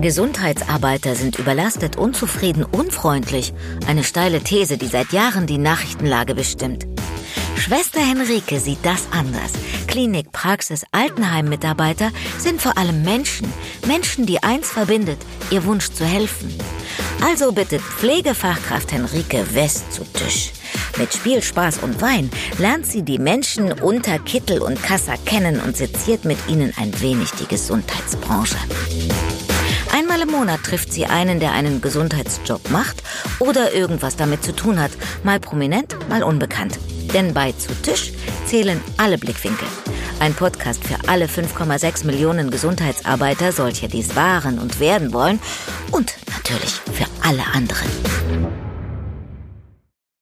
Gesundheitsarbeiter sind überlastet, unzufrieden, unfreundlich. Eine steile These, die seit Jahren die Nachrichtenlage bestimmt. Schwester Henrike sieht das anders. Klinik, Praxis, Altenheim-Mitarbeiter sind vor allem Menschen. Menschen, die eins verbindet, ihr Wunsch zu helfen. Also bittet Pflegefachkraft Henrike West zu Tisch. Mit Spiel, Spaß und Wein lernt sie die Menschen unter Kittel und Kassa kennen und seziert mit ihnen ein wenig die Gesundheitsbranche. Einmal im Monat trifft sie einen, der einen Gesundheitsjob macht oder irgendwas damit zu tun hat, mal prominent, mal unbekannt. Denn bei Zu Tisch zählen alle Blickwinkel. Ein Podcast für alle 5,6 Millionen Gesundheitsarbeiter, solche, die es waren und werden wollen. Und natürlich für alle anderen.